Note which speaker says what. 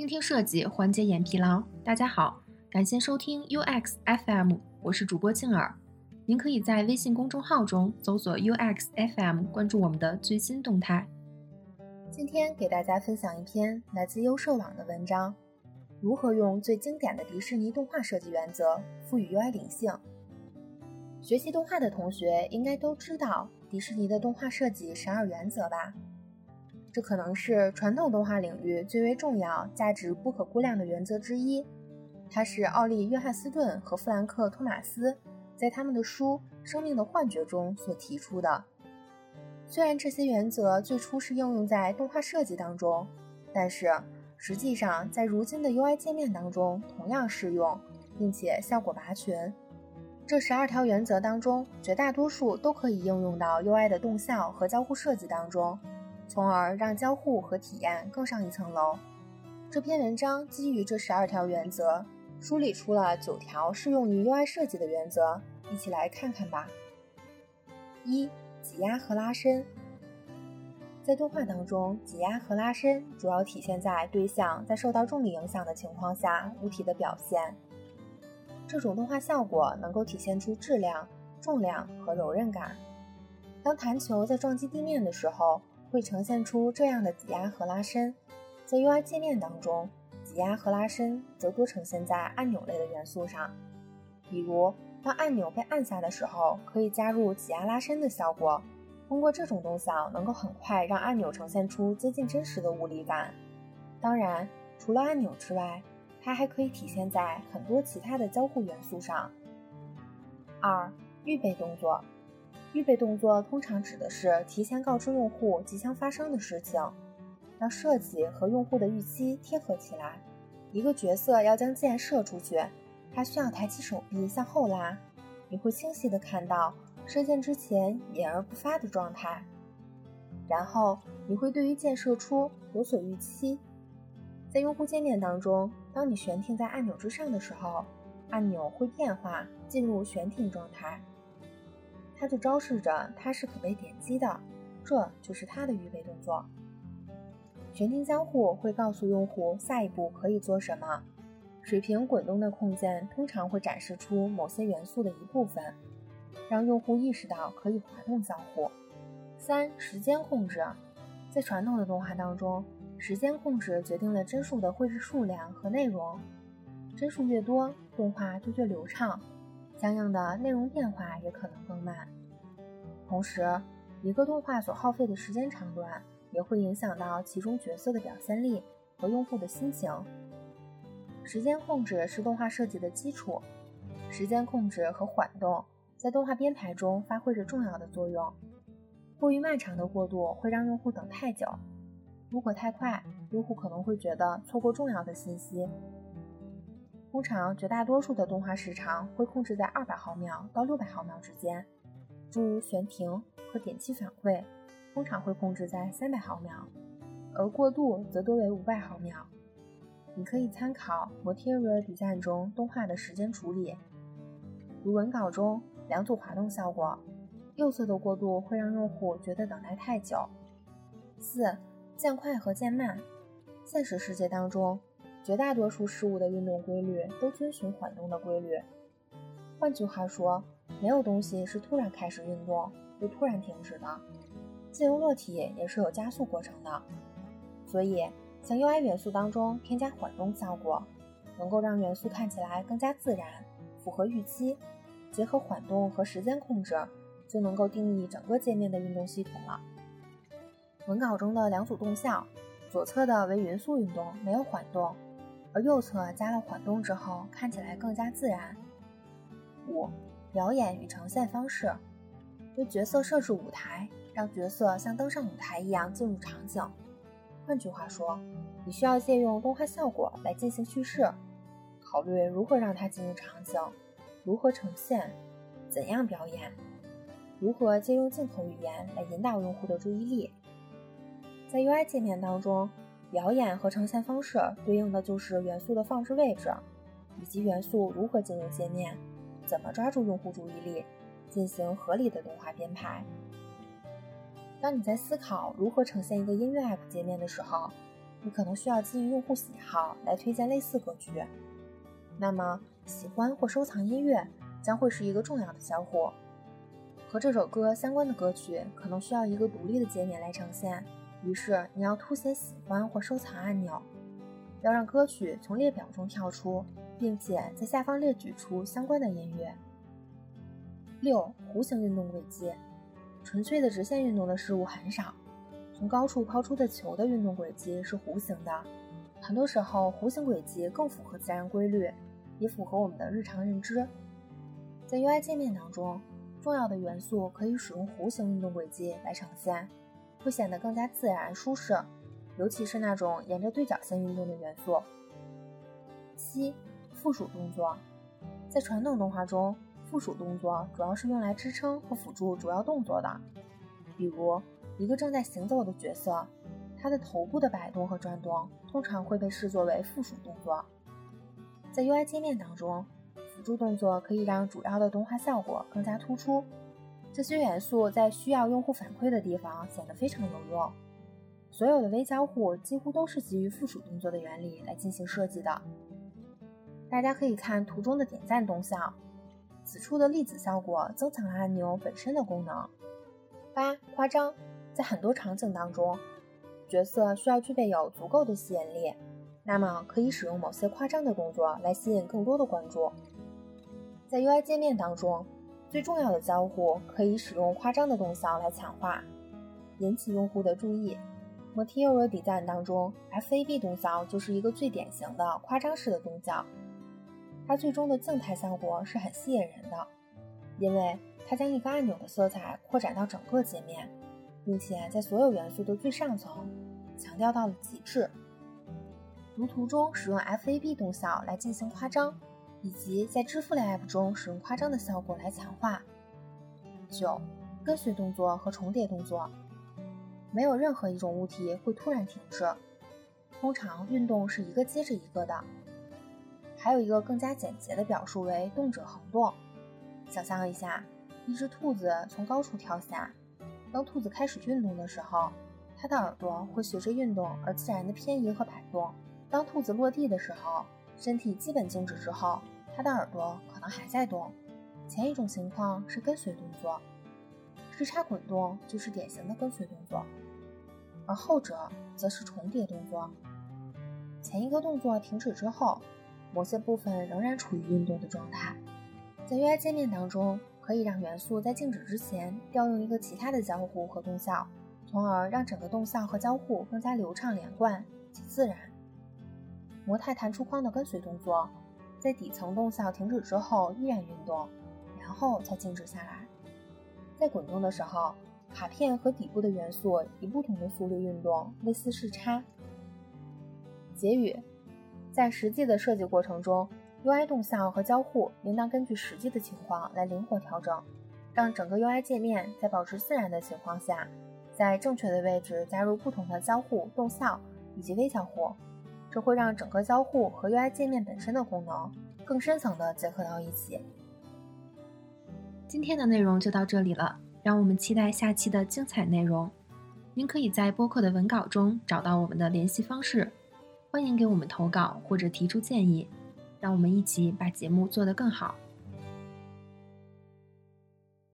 Speaker 1: 倾听设计，缓解眼疲劳。大家好，感谢收听 UX FM，我是主播静儿。您可以在微信公众号中搜索 UX FM，关注我们的最新动态。
Speaker 2: 今天给大家分享一篇来自优设网的文章：如何用最经典的迪士尼动画设计原则赋予 UI 灵性。学习动画的同学应该都知道迪士尼的动画设计十二原则吧？这可能是传统动画领域最为重要、价值不可估量的原则之一。它是奥利·约翰斯顿和弗兰克·托马斯在他们的书《生命的幻觉》中所提出的。虽然这些原则最初是应用在动画设计当中，但是实际上在如今的 UI 界面当中同样适用，并且效果拔群。这十二条原则当中，绝大多数都可以应用到 UI 的动效和交互设计当中。从而让交互和体验更上一层楼。这篇文章基于这十二条原则，梳理出了九条适用于 UI 设计的原则，一起来看看吧。一、挤压和拉伸。在动画当中，挤压和拉伸主要体现在对象在受到重力影响的情况下物体的表现。这种动画效果能够体现出质量、重量和柔韧感。当弹球在撞击地面的时候，会呈现出这样的挤压和拉伸，在 UI 界面当中，挤压和拉伸则多呈现在按钮类的元素上。比如，当按钮被按下的时候，可以加入挤压拉伸的效果。通过这种动效，能够很快让按钮呈现出接近真实的物理感。当然，除了按钮之外，它还可以体现在很多其他的交互元素上。二、预备动作。预备动作通常指的是提前告知用户即将发生的事情，让设计和用户的预期贴合起来。一个角色要将箭射出去，他需要抬起手臂向后拉，你会清晰地看到射箭之前掩而不发的状态。然后你会对于箭射出有所预期。在用户界面当中，当你悬停在按钮之上的时候，按钮会变化进入悬停状态。它就昭示着它是可被点击的，这就是它的预备动作。悬停交互会告诉用户下一步可以做什么。水平滚动的控件通常会展示出某些元素的一部分，让用户意识到可以滑动交互。三、时间控制，在传统的动画当中，时间控制决定了帧数的绘制数量和内容，帧数越多，动画就越流畅。相应的内容变化也可能更慢，同时，一个动画所耗费的时间长短也会影响到其中角色的表现力和用户的心情。时间控制是动画设计的基础，时间控制和缓动在动画编排中发挥着重要的作用。过于漫长的过渡会让用户等太久，如果太快，用户可能会觉得错过重要的信息。通常，绝大多数的动画时长会控制在二百毫秒到六百毫秒之间，诸如悬停和点击反馈，通常会控制在三百毫秒，而过渡则多为五百毫秒。你可以参考 Material Design 中动画的时间处理，如文稿中两组滑动效果，右侧的过渡会让用户觉得等待太久。四、渐快和渐慢，现实世界当中。绝大多数事物的运动规律都遵循缓动的规律。换句话说，没有东西是突然开始运动又突然停止的。自由落体也是有加速过程的。所以，向 UI 元素当中添加缓动效果，能够让元素看起来更加自然，符合预期。结合缓动和时间控制，就能够定义整个界面的运动系统了。文稿中的两组动效，左侧的为匀速运动，没有缓动。而右侧加了缓动之后，看起来更加自然。五、表演与呈现方式，为角色设置舞台，让角色像登上舞台一样进入场景。换句话说，你需要借用动画效果来进行叙事，考虑如何让它进入场景，如何呈现，怎样表演，如何借用镜头语言来引导用户的注意力。在 UI 界面当中。表演和呈现方式对应的就是元素的放置位置，以及元素如何进入界面，怎么抓住用户注意力，进行合理的动画编排。当你在思考如何呈现一个音乐 App 界面的时候，你可能需要基于用户喜好来推荐类似歌曲。那么，喜欢或收藏音乐将会是一个重要的交互。和这首歌相关的歌曲可能需要一个独立的界面来呈现，于是你要凸显喜欢或收藏按钮，要让歌曲从列表中跳出，并且在下方列举出相关的音乐。六、弧形运动轨迹，纯粹的直线运动的事物很少。从高处抛出的球的运动轨迹是弧形的，很多时候弧形轨迹更符合自然规律，也符合我们的日常认知。在 UI 界面当中。重要的元素可以使用弧形运动轨迹来呈现，会显得更加自然舒适，尤其是那种沿着对角线运动的元素。七、附属动作，在传统动画中，附属动作主要是用来支撑和辅助主要动作的。比如，一个正在行走的角色，他的头部的摆动和转动通常会被视作为附属动作。在 UI 界面当中。辅助动作可以让主要的动画效果更加突出，这些元素在需要用户反馈的地方显得非常有用。所有的微交互几乎都是基于附属动作的原理来进行设计的。大家可以看图中的点赞动效，此处的粒子效果增强了按钮本身的功能。八、夸张，在很多场景当中，角色需要具备有足够的吸引力，那么可以使用某些夸张的动作来吸引更多的关注。在 UI 界面当中，最重要的交互可以使用夸张的动效来强化，引起用户的注意。Material Design 当中，FAB 动效就是一个最典型的夸张式的动效。它最终的静态效果是很吸引人的，因为它将一个按钮的色彩扩展到整个界面，并且在所有元素的最上层强调到了极致。如图中使用 FAB 动效来进行夸张。以及在支付类 App 中使用夸张的效果来强化。九、跟随动作和重叠动作，没有任何一种物体会突然停止，通常运动是一个接着一个的。还有一个更加简洁的表述为动者恒动。想象一下，一只兔子从高处跳下，当兔子开始运动的时候，它的耳朵会随着运动而自然的偏移和摆动。当兔子落地的时候，身体基本静止之后，它的耳朵可能还在动。前一种情况是跟随动作，时差滚动就是典型的跟随动作，而后者则是重叠动作。前一个动作停止之后，某些部分仍然处于运动的状态。在 UI 界面当中，可以让元素在静止之前调用一个其他的交互和动效，从而让整个动效和交互更加流畅连贯且自然。模态弹出框的跟随动作，在底层动效停止之后依然运动，然后才静止下来。在滚动的时候，卡片和底部的元素以不同的速率运动，类似视差。结语：在实际的设计过程中，UI 动效和交互应当根据实际的情况来灵活调整，让整个 UI 界面在保持自然的情况下，在正确的位置加入不同的交互、动效以及微交互。这会让整个交互和 UI 界面本身的功能更深层的结合到一起。
Speaker 1: 今天的内容就到这里了，让我们期待下期的精彩内容。您可以在播客的文稿中找到我们的联系方式，欢迎给我们投稿或者提出建议，让我们一起把节目做得更好。